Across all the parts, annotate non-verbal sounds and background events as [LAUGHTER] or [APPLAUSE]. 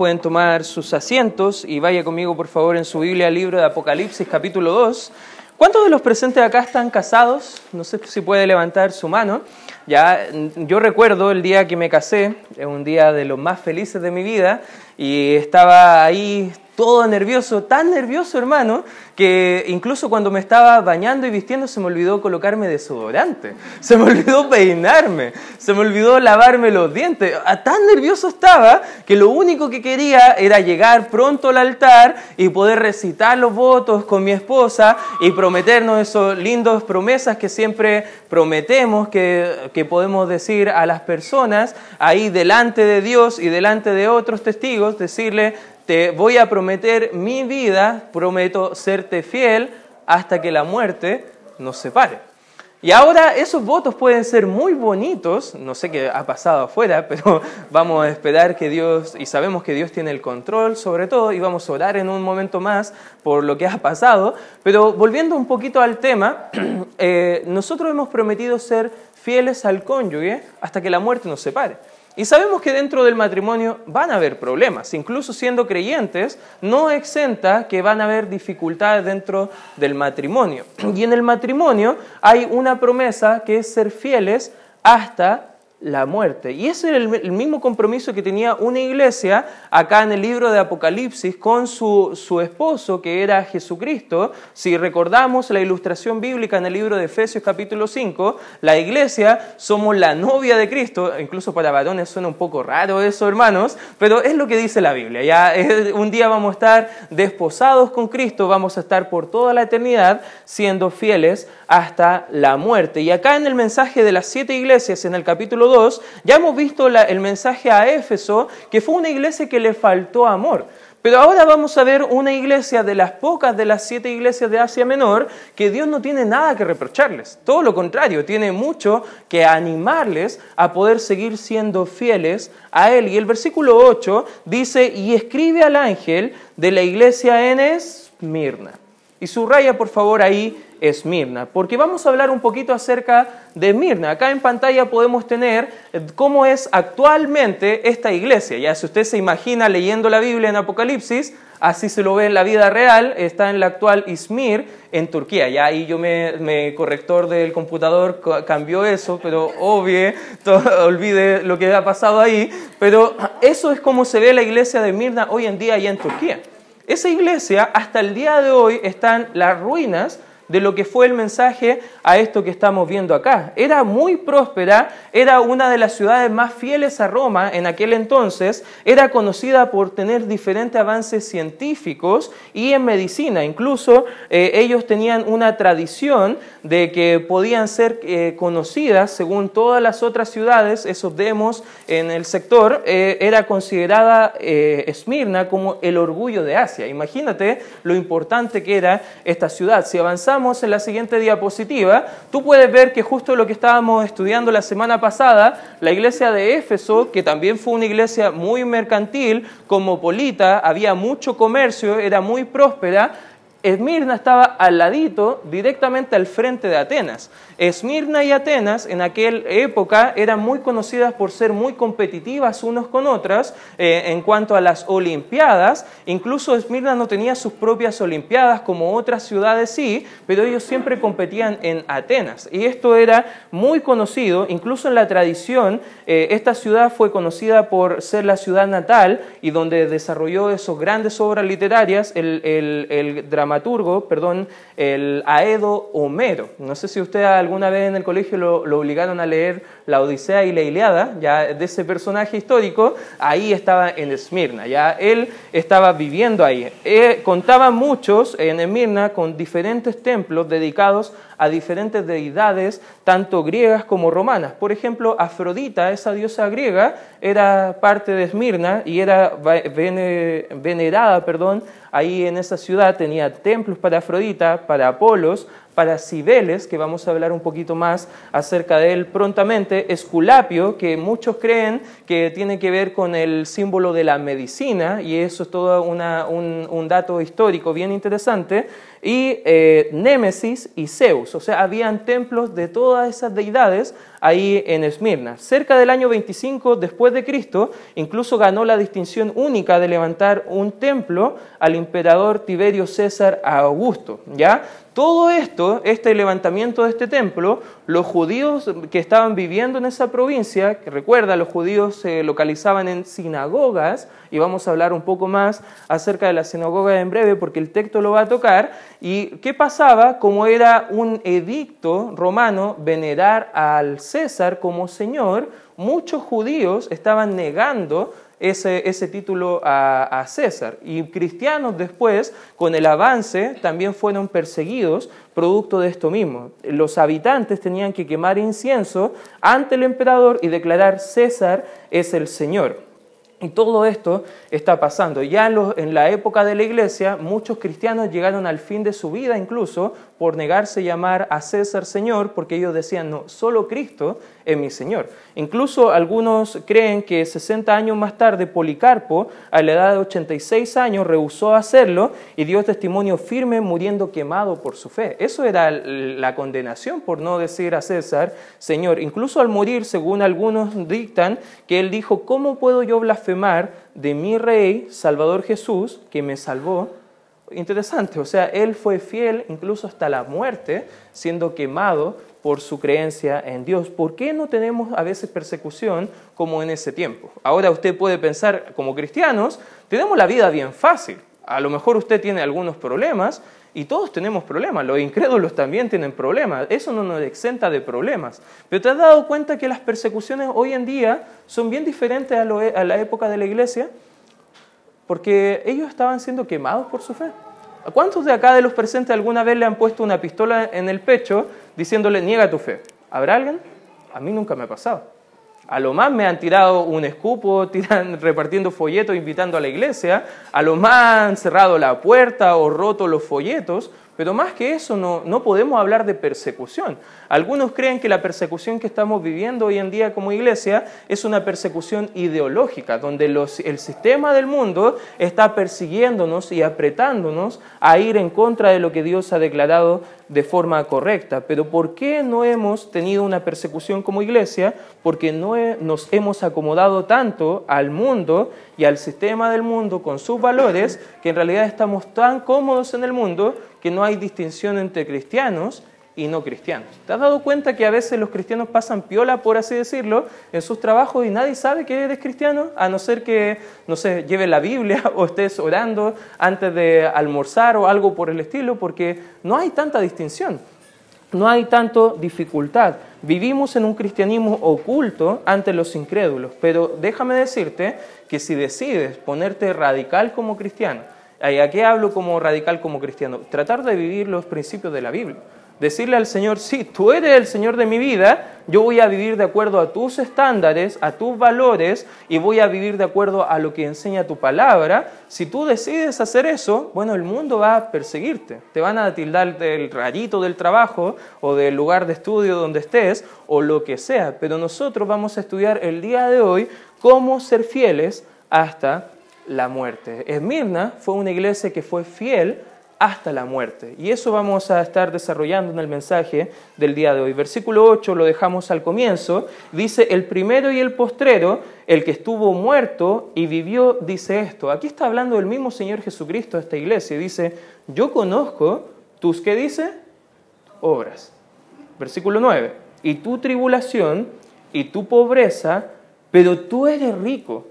pueden tomar sus asientos y vaya conmigo por favor en su Biblia libro de Apocalipsis capítulo 2. ¿Cuántos de los presentes acá están casados? No sé si puede levantar su mano. Ya, yo recuerdo el día que me casé, un día de los más felices de mi vida, y estaba ahí todo nervioso, tan nervioso hermano, que incluso cuando me estaba bañando y vistiendo se me olvidó colocarme desodorante, [LAUGHS] se me olvidó peinarme, se me olvidó lavarme los dientes. Ah, tan nervioso estaba que lo único que quería era llegar pronto al altar y poder recitar los votos con mi esposa y prometernos esas lindas promesas que siempre prometemos, que, que podemos decir a las personas ahí delante de Dios y delante de otros testigos, decirle, te voy a prometer mi vida, prometo serte fiel hasta que la muerte nos separe. Y ahora esos votos pueden ser muy bonitos, no sé qué ha pasado afuera, [LAUGHS] pero vamos a esperar que Dios, y sabemos que Dios tiene el control sobre todo, y vamos a orar en un momento más por lo que ha pasado, pero volviendo un poquito al tema, [CLEARS THROAT] eh, nosotros hemos prometido ser fieles al cónyuge hasta que la muerte nos separe. Y sabemos que dentro del matrimonio van a haber problemas, incluso siendo creyentes, no exenta que van a haber dificultades dentro del matrimonio. [CLEARS THROAT] Y en el matrimonio hay una promesa que es ser fieles hasta la muerte. Y ese era el, mismo compromiso que tenía una iglesia acá en el libro de Apocalipsis con su, su, esposo, que era Jesucristo. Si recordamos la ilustración bíblica en el libro de Efesios capítulo 5, la iglesia somos la novia de Cristo. Incluso para varones suena un poco raro eso, hermanos, pero es lo que dice la Biblia. Ya un día vamos a estar desposados con Cristo, vamos a estar por toda la eternidad siendo fieles hasta la muerte. Y acá en el mensaje de las siete iglesias, en el capítulo 2, ya hemos visto el mensaje a Éfeso, que fue una iglesia que le faltó amor. Pero ahora vamos a ver una iglesia de las pocas de las siete iglesias de Asia Menor que Dios no tiene nada que reprocharles. Todo lo contrario, tiene mucho que animarles a poder seguir siendo fieles a Él. Y el versículo 8 dice, y escribe al ángel de la iglesia en Esmirna. Y subraya por favor ahí Esmirna, porque vamos a hablar un poquito acerca de Esmirna. Acá en pantalla podemos tener cómo es actualmente esta iglesia. Ya si usted se imagina leyendo la Biblia en Apocalipsis, así se lo ve en la vida real, está en la actual Izmir, en Turquía. Ya ahí yo me, me corrector del computador cambió eso, pero obvie, olvide lo que ha pasado ahí. Pero eso es como se ve la iglesia de Esmirna hoy en día allá en Turquía. Esa iglesia, hasta el día de hoy, están las ruinas de lo que fue el mensaje a esto que estamos viendo acá. Era muy próspera, era una de las ciudades más fieles a Roma en aquel entonces, era conocida por tener diferentes avances científicos y en medicina. Incluso eh, ellos tenían una tradición de que podían ser eh, conocidas según todas las otras ciudades, esos demos en el sector, eh, era considerada Esmirna como el orgullo de Asia. Imagínate lo importante que era esta ciudad. Si avanzamos en la siguiente diapositiva, tú puedes ver que justo lo que estábamos estudiando la semana pasada, la iglesia de Éfeso, que también fue una iglesia muy mercantil, cosmopolita, había mucho comercio, era muy próspera, Esmirna estaba al ladito, directamente al frente de Atenas. Esmirna y Atenas en aquella época eran muy conocidas por ser muy competitivas unos con otras eh, en cuanto a las Olimpiadas. Incluso Esmirna no tenía sus propias Olimpiadas como otras ciudades sí, pero ellos siempre competían en Atenas. Y esto era muy conocido, incluso en la tradición, eh, esta ciudad fue conocida por ser la ciudad natal y donde desarrolló esas grandes obras literarias, el, dramaturgo, perdón, el Aedo Homero. No sé si usted alguna vez en el colegio lo, obligaron a leer la Odisea y la Iliada, ya de ese personaje histórico, ahí estaba en Esmirna, ya él estaba viviendo ahí. Eh, contaba muchos en Esmirna con diferentes templos dedicados a diferentes deidades, tanto griegas como romanas. Por ejemplo, Afrodita, esa diosa griega, era parte de Esmirna y era venerada perdón, ahí en esa ciudad. Tenía templos para Afrodita, para Apolos, para Cibeles, que vamos a hablar un poquito más acerca de él prontamente, Esculapio, que muchos creen que tiene que ver con el símbolo de la medicina, y eso es todo un, un dato histórico bien interesante, y eh, Némesis y Zeus. O sea, habían templos de todas esas deidades ahí en Esmirna. Cerca del año 25 después de Cristo, incluso ganó la distinción única de levantar un templo al emperador Tiberio César Augusto. ¿ya? Todo esto, este levantamiento de este templo, los judíos que estaban viviendo en esa provincia, que recuerda, los judíos se localizaban en sinagogas, y vamos a hablar un poco más acerca de la sinagoga en breve porque el texto lo va a tocar, y qué pasaba, como era un edicto romano venerar al César como Señor, muchos judíos estaban negando ese, ese título a, César. Y cristianos después, con el avance, también fueron perseguidos producto de esto mismo. Los habitantes tenían que quemar incienso ante el emperador y declarar César es el Señor. Y todo esto está pasando. Ya en, la época de la iglesia, muchos cristianos llegaron al fin de su vida incluso por negarse a llamar a César Señor, porque ellos decían, no, solo Cristo es mi Señor. Incluso algunos creen que 60 años más tarde Policarpo, a la edad de 86 años, rehusó hacerlo y dio testimonio firme muriendo quemado por su fe. Eso era la condenación por no decir a César Señor. Incluso al morir, según algunos dictan, que él dijo, ¿cómo puedo yo blasfemar de mi Rey, Salvador Jesús, que me salvó? Interesante, o sea, él fue fiel incluso hasta la muerte, siendo quemado por su creencia en Dios. ¿Por qué no tenemos a veces persecución como en ese tiempo? Ahora usted puede pensar, como cristianos, tenemos la vida bien fácil. A lo mejor usted tiene algunos problemas y todos tenemos problemas. Los incrédulos también tienen problemas. Eso no nos exenta de problemas. Pero ¿te has dado cuenta que las persecuciones hoy en día son bien diferentes a, a la época de la iglesia? porque ellos estaban siendo quemados por su fe. ¿A cuántos de acá de los presentes alguna vez le han puesto una pistola en el pecho diciéndole niega tu fe? ¿Habrá alguien? A mí nunca me ha pasado. A lo más me han tirado un escupo, [LAUGHS] tiran, repartiendo folletos, invitando a la iglesia. A lo más han cerrado la puerta o roto los folletos. Pero más que eso, no, no podemos hablar de persecución. Algunos creen que la persecución que estamos viviendo hoy en día como iglesia es una persecución ideológica, donde el sistema del mundo está persiguiéndonos y apretándonos a ir en contra de lo que Dios ha declarado de forma correcta. Pero ¿por qué no hemos tenido una persecución como iglesia? Porque no nos hemos acomodado tanto al mundo y al sistema del mundo con sus valores que en realidad estamos tan cómodos en el mundo que no hay distinción entre cristianos y no cristianos. ¿Te has dado cuenta que a veces los cristianos pasan piola, por así decirlo, en sus trabajos y nadie sabe que eres cristiano, a no ser que, no sé, lleve la Biblia [LAUGHS] o estés orando antes de almorzar o algo por el estilo, porque no hay tanta distinción, no hay tanto dificultad. Vivimos en un cristianismo oculto ante los incrédulos, pero déjame decirte que si decides ponerte radical como cristiano, ¿a qué hablo como radical como cristiano? Tratar de vivir los principios de la Biblia decirle al Señor, sí, tú eres el Señor de mi vida, yo voy a vivir de acuerdo a tus estándares, a tus valores y voy a vivir de acuerdo a lo que enseña tu palabra. Si tú decides hacer eso, bueno, el mundo va a perseguirte. Te van a tildar del rayito del trabajo o del lugar de estudio donde estés o lo que sea. Pero nosotros vamos a estudiar el día de hoy cómo ser fieles hasta la muerte. Esmirna fue una iglesia que fue fiel hasta la muerte. Y eso vamos a estar desarrollando en el mensaje del día de hoy. Versículo 8 lo dejamos al comienzo. Dice, el primero y el postrero, el que estuvo muerto y vivió, dice esto. Aquí está hablando el mismo Señor Jesucristo a esta iglesia. Dice, yo conozco tus, ¿qué dice? Obras. Versículo 9. Y tu tribulación y tu pobreza, pero tú eres rico.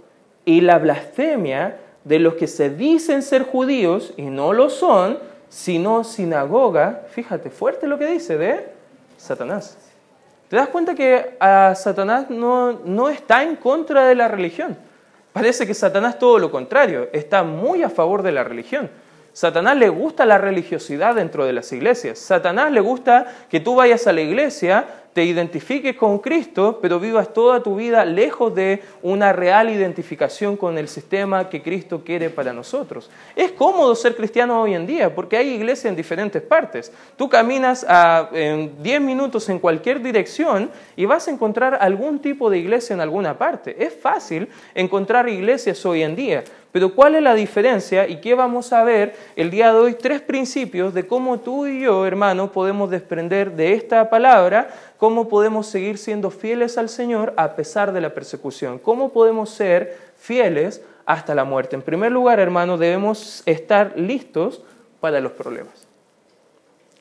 Y la blasfemia de los que se dicen ser judíos y no lo son, sino sinagoga, fíjate, fuerte lo que dice de Satanás. ¿Te das cuenta que a Satanás no, no está en contra de la religión? Parece que Satanás todo lo contrario, está muy a favor de la religión. Satanás le gusta la religiosidad dentro de las iglesias. Satanás le gusta que tú vayas a la iglesia te identifiques con Cristo, pero vivas toda tu vida lejos de una real identificación con el sistema que Cristo quiere para nosotros. Es cómodo ser cristiano hoy en día porque hay iglesias en diferentes partes. Tú caminas a, en 10 minutos en cualquier dirección y vas a encontrar algún tipo de iglesia en alguna parte. Es fácil encontrar iglesias hoy en día. Pero ¿cuál es la diferencia y qué vamos a ver el día de hoy? Tres principios de cómo tú y yo, hermano, podemos desprender de esta palabra, cómo podemos seguir siendo fieles al Señor a pesar de la persecución, cómo podemos ser fieles hasta la muerte. En primer lugar, hermano, debemos estar listos para los problemas.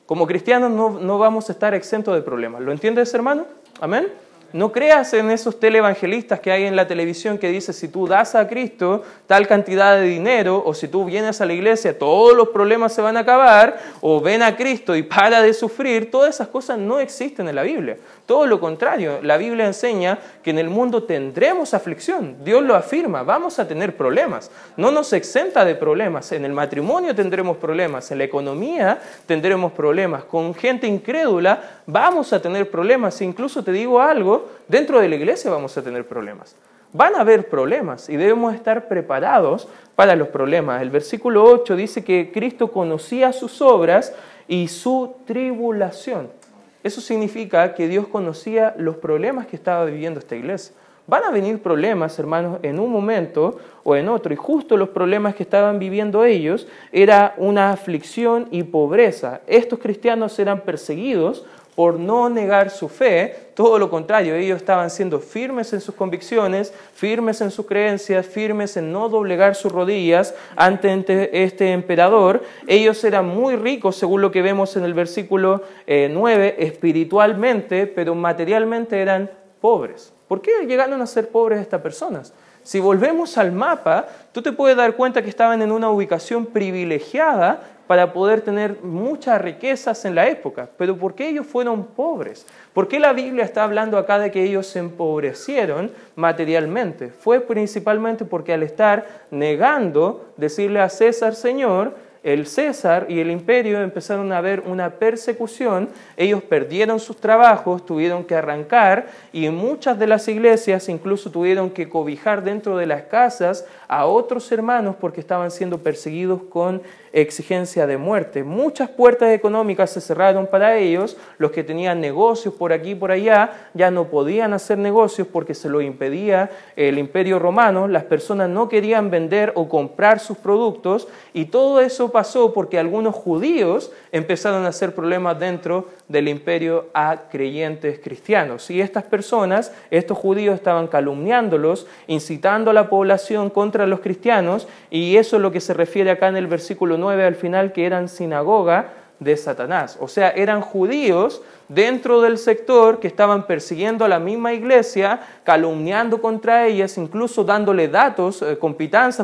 Como cristianos no, no vamos a estar exentos de problemas. ¿Lo entiendes, hermano? Amén. No creas en esos televangelistas que hay en la televisión que dice si tú das a Cristo tal cantidad de dinero o si tú vienes a la iglesia todos los problemas se van a acabar o ven a Cristo y para de sufrir. Todas esas cosas no existen en la Biblia. Todo lo contrario, la Biblia enseña que en el mundo tendremos aflicción. Dios lo afirma, vamos a tener problemas. No nos exenta de problemas. En el matrimonio tendremos problemas, en la economía tendremos problemas. Con gente incrédula vamos a tener problemas. Incluso te digo algo, dentro de la iglesia vamos a tener problemas. Van a haber problemas y debemos estar preparados para los problemas. El versículo 8 dice que Cristo conocía sus obras y su tribulación. Eso significa que Dios conocía los problemas que estaba viviendo esta iglesia. Van a venir problemas, hermanos, en un momento o en otro, y justo los problemas que estaban viviendo ellos era una aflicción y pobreza. Estos cristianos eran perseguidos por no negar su fe, todo lo contrario, ellos estaban siendo firmes en sus convicciones, firmes en sus creencias, firmes en no doblegar sus rodillas ante este emperador. Ellos eran muy ricos, según lo que vemos en el versículo 9, eh, espiritualmente, pero materialmente eran pobres. ¿Por qué llegaron a ser pobres estas personas? Si volvemos al mapa, tú te puedes dar cuenta que estaban en una ubicación privilegiada para poder tener muchas riquezas en la época. Pero ¿por qué ellos fueron pobres? ¿Por qué la Biblia está hablando acá de que ellos se empobrecieron materialmente? Fue principalmente porque al estar negando decirle a César Señor, el César y el imperio empezaron a ver una persecución, ellos perdieron sus trabajos, tuvieron que arrancar y muchas de las iglesias incluso tuvieron que cobijar dentro de las casas a otros hermanos porque estaban siendo perseguidos con exigencia de muerte. Muchas puertas económicas se cerraron para ellos, los que tenían negocios por aquí y por allá ya no podían hacer negocios porque se lo impedía el imperio romano, las personas no querían vender o comprar sus productos y todo eso pasó porque algunos judíos empezaron a hacer problemas dentro del imperio a creyentes cristianos. Y estas personas, estos judíos estaban calumniándolos, incitando a la población contra los cristianos, y eso es lo que se refiere acá en el versículo 9 al final, que eran sinagoga de Satanás. O sea, eran judíos dentro del sector que estaban persiguiendo a la misma iglesia, calumniando contra ellas, incluso dándole datos, eh,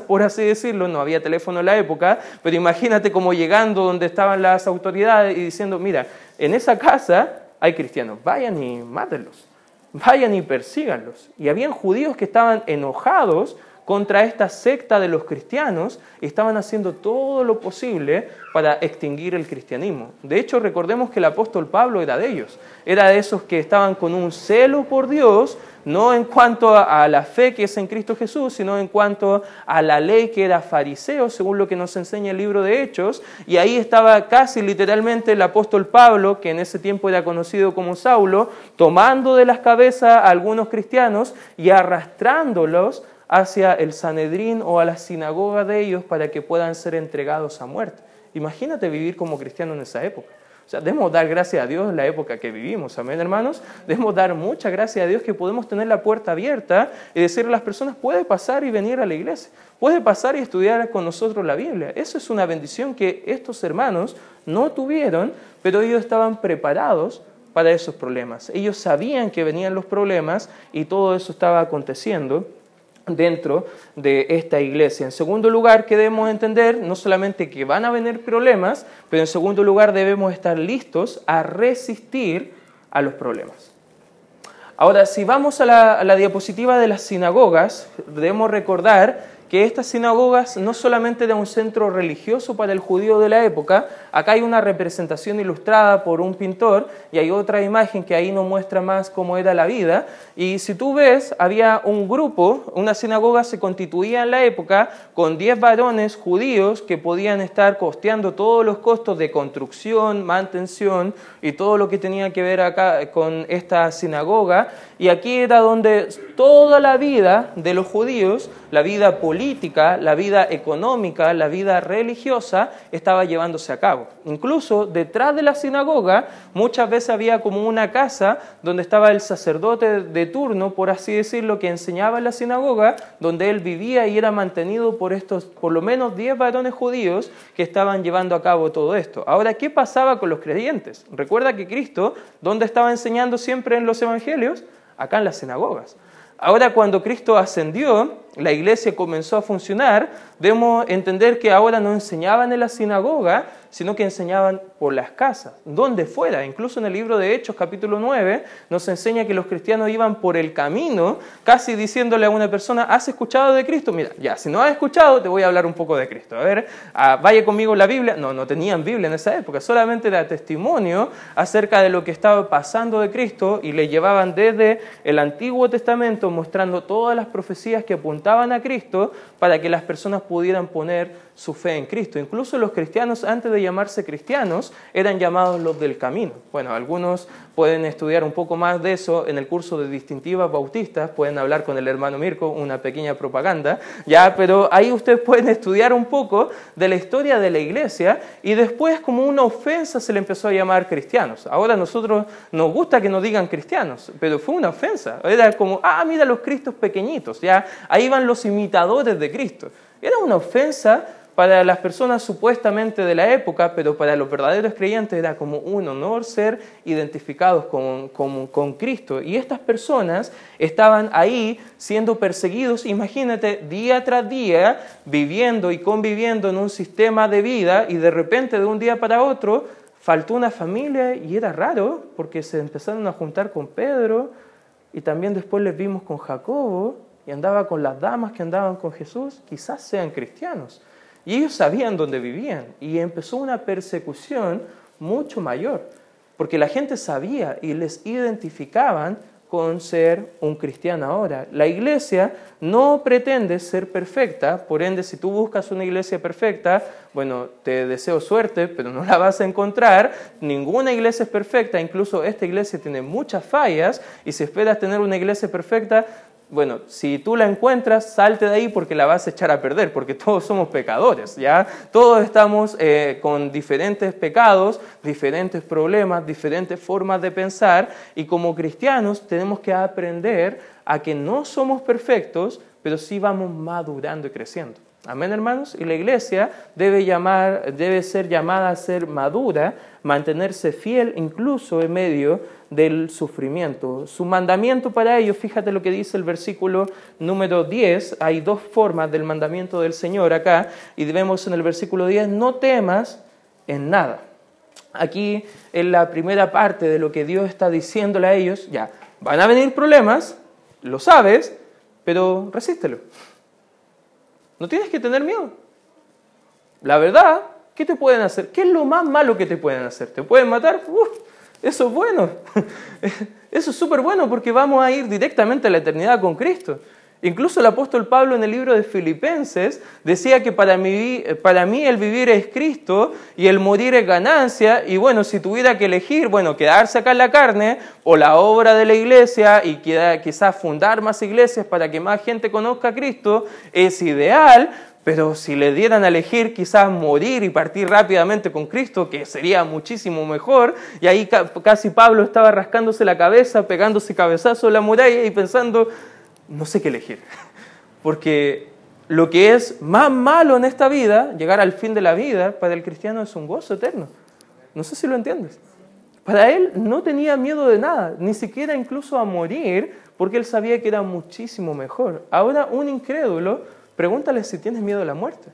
por así decirlo, no había teléfono en la época, pero imagínate como llegando donde estaban las autoridades y diciendo, mira, en esa casa hay cristianos, vayan y mátenlos, vayan y persíganlos. Y habían judíos que estaban enojados contra esta secta de los cristianos y estaban haciendo todo lo posible para extinguir el cristianismo. De hecho, recordemos que el apóstol Pablo era de ellos, era de esos que estaban con un celo por Dios, no en cuanto a la fe que es en Cristo Jesús, sino en cuanto a la ley que era fariseo, según lo que nos enseña el libro de Hechos, y ahí estaba casi literalmente el apóstol Pablo, que en ese tiempo era conocido como Saulo, tomando de las cabezas a algunos cristianos y arrastrándolos hacia el Sanedrín o a la sinagoga de ellos para que puedan ser entregados a muerte. Imagínate vivir como cristiano en esa época. O sea, debemos dar gracias a Dios en la época que vivimos, amén hermanos. Debemos dar mucha gracia a Dios que podemos tener la puerta abierta y decirle a las personas, puede pasar y venir a la iglesia, puede pasar y estudiar con nosotros la Biblia. Eso es una bendición que estos hermanos no tuvieron, pero ellos estaban preparados para esos problemas. Ellos sabían que venían los problemas y todo eso estaba aconteciendo dentro de esta iglesia. En segundo lugar, que debemos entender no solamente que van a venir problemas, pero en segundo lugar debemos estar listos a resistir a los problemas. Ahora, si vamos a la, diapositiva de las sinagogas, debemos recordar que estas sinagogas no solamente eran un centro religioso para el judío de la época, acá hay una representación ilustrada por un pintor y hay otra imagen que ahí nos muestra más cómo era la vida. Y si tú ves, había un grupo, una sinagoga se constituía en la época con 10 varones judíos que podían estar costeando todos los costos de construcción, mantención y todo lo que tenía que ver acá con esta sinagoga. Y aquí era donde toda la vida de los judíos, la vida política, la vida económica, la vida religiosa, estaba llevándose a cabo. Incluso detrás de la sinagoga muchas veces había como una casa donde estaba el sacerdote de turno, por así decirlo, que enseñaba en la sinagoga, donde él vivía y era mantenido por estos por lo menos 10 varones judíos que estaban llevando a cabo todo esto. Ahora, ¿qué pasaba con los creyentes? Recuerda que Cristo, ¿dónde estaba enseñando siempre en los evangelios? acá en las sinagogas. Ahora cuando Cristo ascendió, la iglesia comenzó a funcionar, debemos entender que ahora no enseñaban en la sinagoga, sino que enseñaban por las casas, donde fuera. Incluso en el libro de Hechos, capítulo 9, nos enseña que los cristianos iban por el camino, casi diciéndole a una persona, ¿has escuchado de Cristo? Mira, ya, si no has escuchado, te voy a hablar un poco de Cristo. A ver, ah, vaya conmigo la Biblia. No, no tenían Biblia en esa época, solamente era testimonio acerca de lo que estaba pasando de Cristo y le llevaban desde el Antiguo Testamento mostrando todas las profecías que apuntaban a Cristo para que las personas pudieran poner su fe en Cristo. Incluso los cristianos, antes de llamarse cristianos, eran llamados los del camino. Bueno, algunos pueden estudiar un poco más de eso en el curso de distintivas bautistas, pueden hablar con el hermano Mirko, una pequeña propaganda, ya, pero ahí ustedes pueden estudiar un poco de la historia de la iglesia y después como una ofensa se le empezó a llamar cristianos. Ahora a nosotros nos gusta que nos digan cristianos, pero fue una ofensa. Era como, ah, mira los cristos pequeñitos, ya, ahí van los imitadores de Cristo. Era una ofensa para las personas supuestamente de la época, pero para los verdaderos creyentes era como un honor ser identificados con, con, Cristo. Y estas personas estaban ahí siendo perseguidos, imagínate, día tras día, viviendo y conviviendo en un sistema de vida y de repente de un día para otro faltó una familia y era raro porque se empezaron a juntar con Pedro y también después les vimos con Jacobo y andaba con las damas que andaban con Jesús, quizás sean cristianos. Y ellos sabían dónde vivían y empezó una persecución mucho mayor, porque la gente sabía y les identificaban con ser un cristiano ahora. La iglesia no pretende ser perfecta, por ende si tú buscas una iglesia perfecta, bueno, te deseo suerte, pero no la vas a encontrar. Ninguna iglesia es perfecta, incluso esta iglesia tiene muchas fallas y si esperas tener una iglesia perfecta, bueno, si tú la encuentras, salte de ahí porque la vas a echar a perder, porque [LAUGHS] todos somos pecadores, ¿ya? Todos estamos eh, con diferentes pecados, diferentes problemas, diferentes formas de pensar, y como cristianos tenemos que aprender a que no somos perfectos, pero sí vamos madurando y creciendo. Amén, hermanos. Y la iglesia debe, llamar, debe ser llamada a ser madura, mantenerse fiel incluso en medio del sufrimiento. Su mandamiento para ellos, fíjate lo que dice el versículo número 10, hay dos formas del mandamiento del Señor acá, y vemos en el versículo 10, no temas en nada. Aquí en la primera parte de lo que Dios está diciéndole a ellos, ya, van a venir problemas, lo sabes, pero resístelo. No tienes que tener miedo. La verdad, ¿qué te pueden hacer? ¿Qué es lo más malo que te pueden hacer? ¿Te pueden matar? eso es bueno. [LAUGHS] Eso es súper bueno porque vamos a ir directamente a la eternidad con Cristo. Incluso el apóstol Pablo en el libro de Filipenses decía que para mí, para mí el vivir es Cristo y el morir es ganancia. Y bueno, si tuviera que elegir, bueno, quedarse acá en la carne o la obra de la iglesia y quizás fundar más iglesias para que más gente conozca a Cristo, es ideal. Pero si le dieran a elegir quizás morir y partir rápidamente con Cristo, que sería muchísimo mejor, y ahí casi Pablo estaba rascándose la cabeza, pegándose cabezazo en la muralla y pensando, no sé qué elegir. [LAUGHS] Porque lo que es más malo en esta vida, llegar al fin de la vida, para el cristiano es un gozo eterno. No sé si lo entiendes. Para él no tenía miedo de nada, ni siquiera incluso a morir, porque él sabía que era muchísimo mejor. Ahora un incrédulo, pregúntale si tienes miedo a la muerte.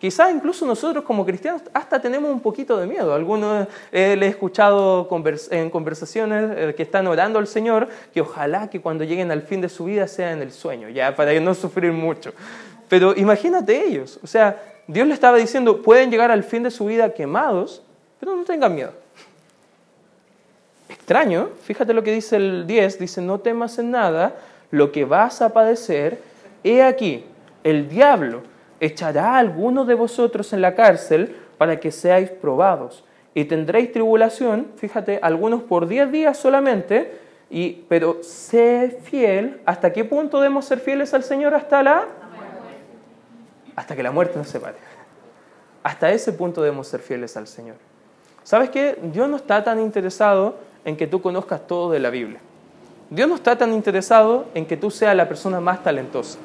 Quizás incluso nosotros como cristianos hasta tenemos un poquito de miedo. Algunos eh, he escuchado en conversaciones eh, que están orando al Señor que ojalá que cuando lleguen al fin de su vida sea en el sueño, ya para no sufrir mucho. Pero imagínate ellos, o sea, Dios le estaba diciendo, pueden llegar al fin de su vida quemados, pero no tengan miedo. Extraño, fíjate lo que dice el 10, dice, no temas en nada, lo que vas a padecer, he aquí, el diablo echará a algunos de vosotros en la cárcel para que seáis probados. Y tendréis tribulación, fíjate, algunos por diez días solamente, y, pero sé fiel. ¿Hasta qué punto debemos ser fieles al Señor? Hasta la... Hasta que la muerte nos separe. Hasta ese punto debemos ser fieles al Señor. ¿Sabes qué? Dios no está tan interesado en que tú conozcas todo de la Biblia. Dios no está tan interesado en que tú seas la persona más talentosa.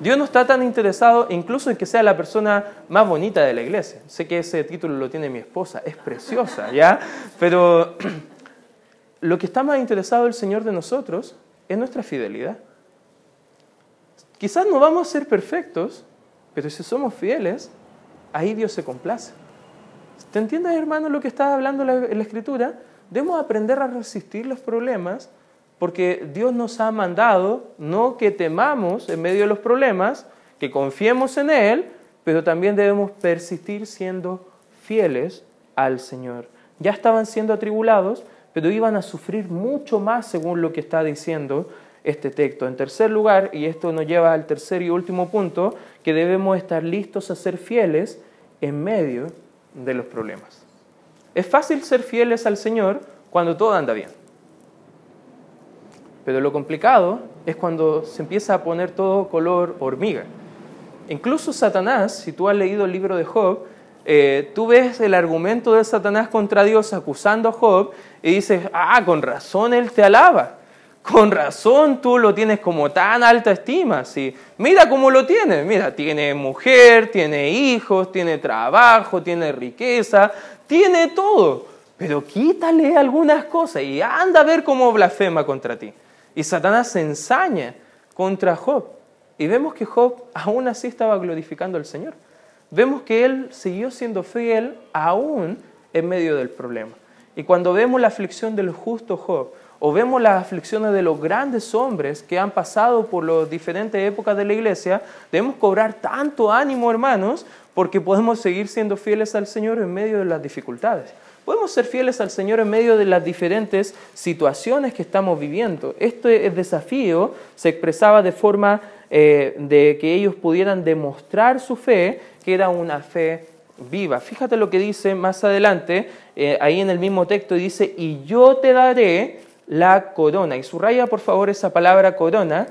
Dios no está tan interesado incluso en que sea la persona más bonita de la iglesia. Sé que ese título lo tiene mi esposa, es preciosa, ¿ya? Pero [CLEARS THROAT] lo que está más interesado el Señor de nosotros es nuestra fidelidad. Quizás no vamos a ser perfectos, pero si somos fieles, ahí Dios se complace. ¿Te entiendes, hermano, lo que está hablando la, la Escritura? Debemos aprender a resistir los problemas porque Dios nos ha mandado no que temamos en medio de los problemas, que confiemos en Él, pero también debemos persistir siendo fieles al Señor. Ya estaban siendo atribulados, pero iban a sufrir mucho más según lo que está diciendo este texto. En tercer lugar, y esto nos lleva al tercer y último punto, que debemos estar listos a ser fieles en medio de los problemas. Es fácil ser fieles al Señor cuando todo anda bien. Pero lo complicado es cuando se empieza a poner todo color hormiga. Incluso Satanás, si tú has leído el libro de Job, eh, tú ves el argumento de Satanás contra Dios acusando a Job y dices, ah, con razón él te alaba. Con razón tú lo tienes como tan alta estima. ¿sí? Mira cómo lo tiene. Mira, tiene mujer, tiene hijos, tiene trabajo, tiene riqueza, tiene todo. Pero quítale algunas cosas y anda a ver cómo blasfema contra ti. Y Satanás se ensaña contra Job. Y vemos que Job aún así estaba glorificando al Señor. Vemos que él siguió siendo fiel aún en medio del problema. Y cuando vemos la aflicción del justo Job, o vemos las aflicciones de los grandes hombres que han pasado por las diferentes épocas de la iglesia, debemos cobrar tanto ánimo, hermanos, porque podemos seguir siendo fieles al Señor en medio de las dificultades. Podemos ser fieles al Señor en medio de las diferentes situaciones que estamos viviendo. Este desafío se expresaba de forma eh, de que ellos pudieran demostrar su fe, que era una fe viva. Fíjate lo que dice más adelante, eh, ahí en el mismo texto dice, y yo te daré la corona. Y subraya por favor esa palabra corona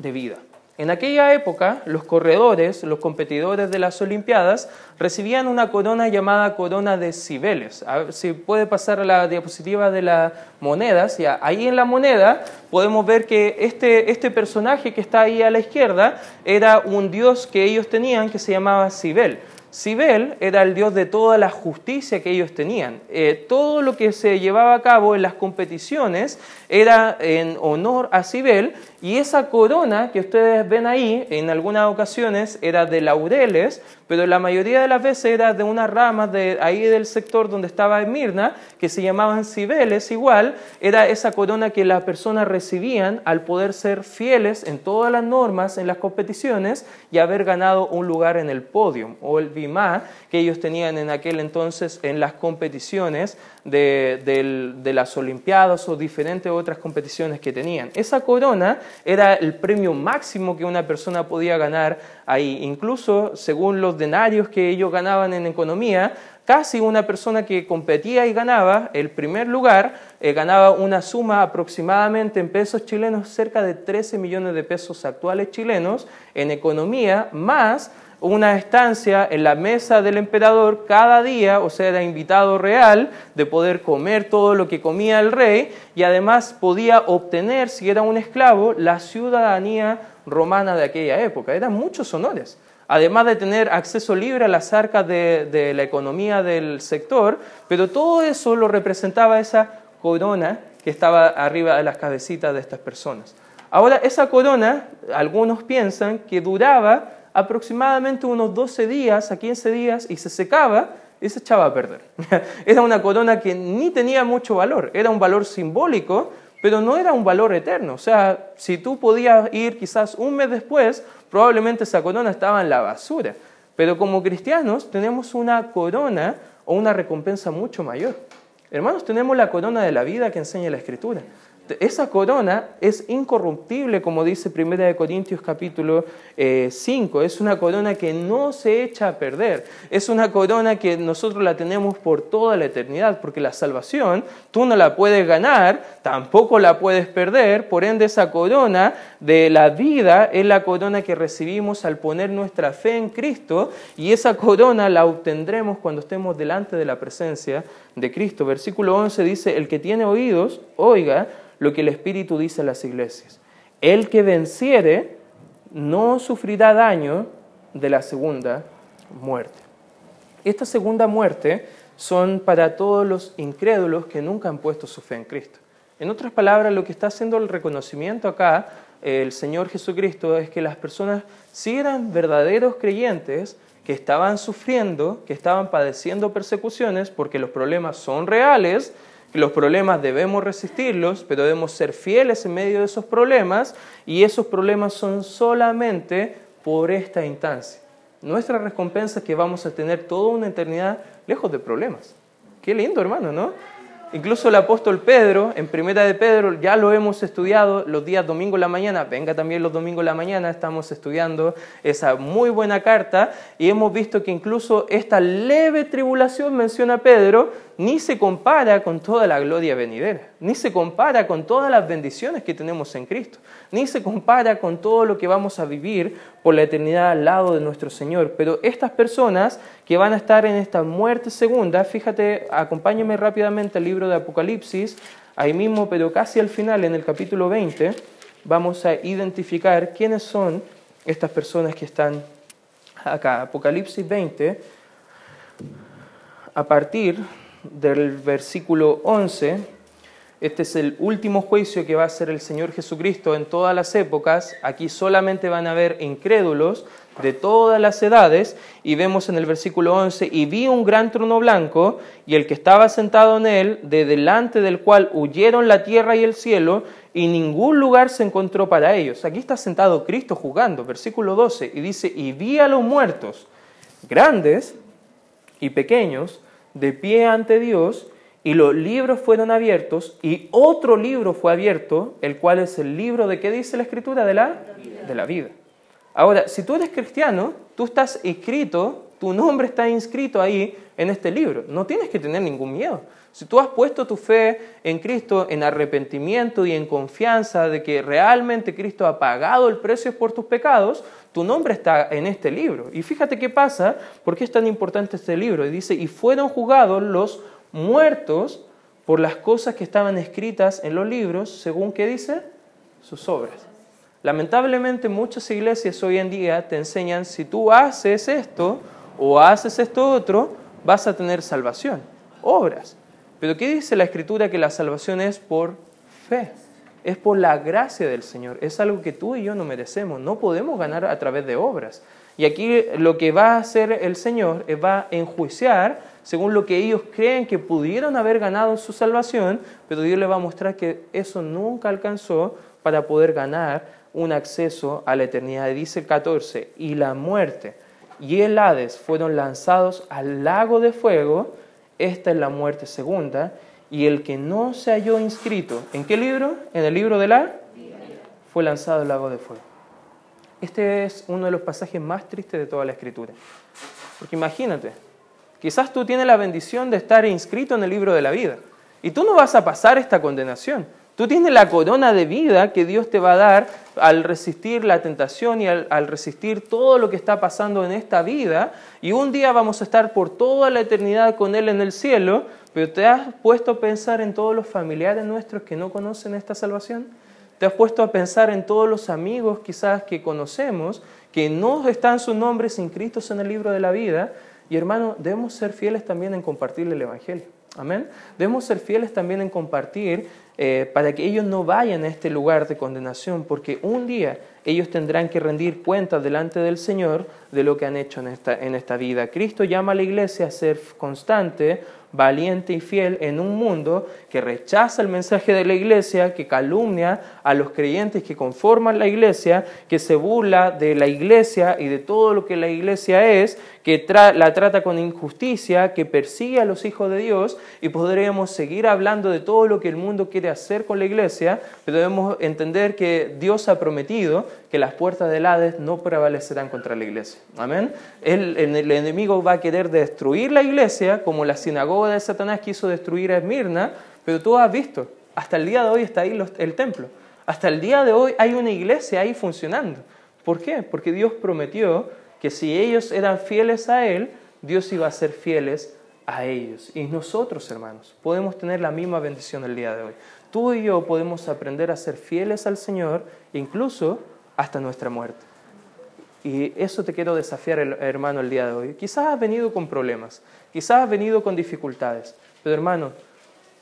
de vida. En aquella época, los corredores, los competidores de las Olimpiadas, recibían una corona llamada corona de cibeles. A ver si puede pasar a la diapositiva de las monedas. Ya, ahí en la moneda podemos ver que este, este personaje que está ahí a la izquierda era un dios que ellos tenían que se llamaba Cibel. Sibel era el dios de toda la justicia que ellos tenían. Eh, todo lo que se llevaba a cabo en las competiciones era en honor a Sibel y esa corona que ustedes ven ahí, en algunas ocasiones era de laureles, pero la mayoría de las veces era de unas ramas de ahí del sector donde estaba Mirna, que se llamaban cibeles igual, era esa corona que las personas recibían al poder ser fieles en todas las normas en las competiciones y haber ganado un lugar en el podio o el bimá que ellos tenían en aquel entonces en las competiciones de, las Olimpiadas o diferentes otras competiciones que tenían. Esa corona era el premio máximo que una persona podía ganar ahí. Incluso según los denarios que ellos ganaban en economía, casi una persona que competía y ganaba el primer lugar eh, ganaba una suma aproximadamente en pesos chilenos cerca de 13 millones de pesos actuales chilenos en economía, más una estancia en la mesa del emperador cada día, o sea, era invitado real de poder comer todo lo que comía el rey y además podía obtener, si era un esclavo, la ciudadanía romana de aquella época. Eran muchos honores. Además de tener acceso libre a las arcas de, la economía del sector, pero todo eso lo representaba esa corona que estaba arriba de las cabecitas de estas personas. Ahora, esa corona, algunos piensan que duraba aproximadamente unos 12 días a 15 días y se secaba y se echaba a perder. [LAUGHS] Era una corona que ni tenía mucho valor, era un valor simbólico, pero no era un valor eterno. O sea, si tú podías ir quizás un mes después, probablemente esa corona estaba en la basura. Pero como cristianos tenemos una corona o una recompensa mucho mayor. Hermanos, tenemos la corona de la vida que enseña la Escritura. Esa corona es incorruptible, como dice 1 Corintios capítulo 5. Eh, es una corona que no se echa a perder. Es una corona que nosotros la tenemos por toda la eternidad, porque la salvación tú no la puedes ganar, tampoco la puedes perder. Por ende, esa corona de la vida es la corona que recibimos al poner nuestra fe en Cristo y esa corona la obtendremos cuando estemos delante de la presencia de Cristo. Versículo 11 dice, el que tiene oídos, oiga lo que el Espíritu dice a las iglesias. El que venciere no sufrirá daño de la segunda muerte. Esta segunda muerte son para todos los incrédulos que nunca han puesto su fe en Cristo. En otras palabras, lo que está haciendo el reconocimiento acá el Señor Jesucristo es que las personas si eran verdaderos creyentes, que estaban sufriendo, que estaban padeciendo persecuciones, porque los problemas son reales, los problemas debemos resistirlos, pero debemos ser fieles en medio de esos problemas y esos problemas son solamente por esta instancia. Nuestra recompensa es que vamos a tener toda una eternidad lejos de problemas. Qué lindo, hermano, ¿no? Incluso el apóstol Pedro, en primera de Pedro, ya lo hemos estudiado los días domingo en la mañana, venga también los domingos en la mañana, estamos estudiando esa muy buena carta. Y hemos visto que incluso esta leve tribulación, menciona Pedro, ni se compara con toda la gloria venidera, ni se compara con todas las bendiciones que tenemos en Cristo, ni se compara con todo lo que vamos a vivir por la eternidad al lado de nuestro Señor. Pero estas personas que van a estar en esta muerte segunda, fíjate, acompáñame rápidamente al libro de Apocalipsis, ahí mismo, pero casi al final, en el capítulo 20, vamos a identificar quiénes son estas personas que están acá. Apocalipsis 20, a partir del versículo 11, este es el último juicio que va a hacer el Señor Jesucristo en todas las épocas. Aquí solamente van a haber incrédulos de todas las edades. Y vemos en el versículo 11, y vi un gran trono blanco y el que estaba sentado en él, de delante del cual huyeron la tierra y el cielo, y ningún lugar se encontró para ellos. Aquí está sentado Cristo jugando, versículo 12, y dice, y vi a los muertos, grandes y pequeños, de pie ante Dios, y los libros fueron abiertos, y otro libro fue abierto, el cual es el libro de qué dice la escritura de la, de la vida. Ahora, si tú eres cristiano, tú estás inscrito, tu nombre está inscrito ahí en este libro. No tienes que tener ningún miedo. Si tú has puesto tu fe en Cristo en arrepentimiento y en confianza de que realmente Cristo ha pagado el precio por tus pecados, tu nombre está en este libro. Y fíjate qué pasa, por qué es tan importante este libro. Y dice, y fueron juzgados los muertos por las cosas que estaban escritas en los libros, según qué dice, sus obras. Lamentablemente muchas iglesias hoy en día te enseñan, si tú haces esto o haces esto otro, vas a tener salvación, obras. Pero ¿qué dice la escritura? Que la salvación es por fe, es por la gracia del Señor, es algo que tú y yo no merecemos, no podemos ganar a través de obras. Y aquí lo que va a hacer el Señor es va a enjuiciar según lo que ellos creen que pudieron haber ganado su salvación, pero Dios le va a mostrar que eso nunca alcanzó para poder ganar un acceso a la eternidad. Dice el 14, y la muerte y el Hades fueron lanzados al lago de fuego, esta es la muerte segunda, y el que no se halló inscrito, ¿en qué libro? En el libro de la... Fue lanzado al lago de fuego. Este es uno de los pasajes más tristes de toda la escritura. Porque imagínate, quizás tú tienes la bendición de estar inscrito en el libro de la vida y tú no vas a pasar esta condenación. Tú tienes la corona de vida que Dios te va a dar al resistir la tentación y al, resistir todo lo que está pasando en esta vida. Y un día vamos a estar por toda la eternidad con Él en el cielo. Pero ¿te has puesto a pensar en todos los familiares nuestros que no conocen esta salvación? ¿Te has puesto a pensar en todos los amigos quizás que conocemos que no están sus nombres inscritos en el libro de la vida? Y hermano, debemos ser fieles también en compartirle el Evangelio. Amén. Debemos ser fieles también en compartir eh, para que ellos no vayan a este lugar de condenación, porque un día ellos tendrán que rendir cuentas delante del Señor de lo que han hecho en esta, en esta vida. Cristo llama a la iglesia a ser constante, valiente y fiel en un mundo que rechaza el mensaje de la iglesia, que calumnia a los creyentes que conforman la iglesia, que se burla de la iglesia y de todo lo que la iglesia es, que la trata con injusticia, que persigue a los hijos de Dios y podríamos seguir hablando de todo lo que el mundo quiere hacer con la iglesia, pero debemos entender que Dios ha prometido que las puertas del Hades no prevalecerán contra la iglesia. Amén. El, el enemigo va a querer destruir la iglesia como la sinagoga de Satanás quiso destruir a Esmirna, pero tú has visto, hasta el día de hoy está ahí el templo. Hasta el día de hoy hay una iglesia ahí funcionando. ¿Por qué? Porque Dios prometió que si ellos eran fieles a Él, Dios iba a ser fieles a ellos. Y nosotros, hermanos, podemos tener la misma bendición el día de hoy. Tú y yo podemos aprender a ser fieles al Señor, incluso hasta nuestra muerte. Y eso te quiero desafiar, hermano, el día de hoy. Quizás has venido con problemas, quizás has venido con dificultades, pero hermano,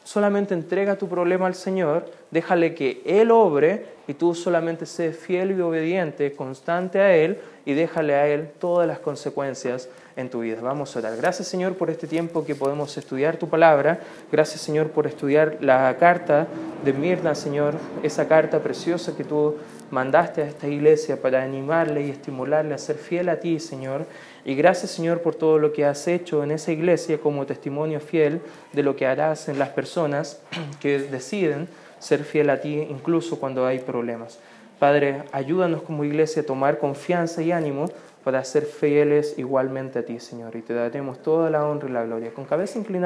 solamente entrega tu problema al Señor, déjale que Él obre y tú solamente sé fiel y obediente, constante a Él y déjale a Él todas las consecuencias en tu vida. Vamos a orar. Gracias Señor por este tiempo que podemos estudiar tu palabra. Gracias Señor por estudiar la carta de Mirna, Señor, esa carta preciosa que tú mandaste a esta iglesia para animarle y estimularle a ser fiel a ti, Señor. Y gracias, Señor, por todo lo que has hecho en esa iglesia como testimonio fiel de lo que harás en las personas [CLEARS THROAT] que deciden ser fiel a ti incluso cuando hay problemas. Padre, ayúdanos como iglesia a tomar confianza y ánimo para ser fieles igualmente a ti, Señor. Y te daremos toda la honra y la gloria. Con cabeza inclinada.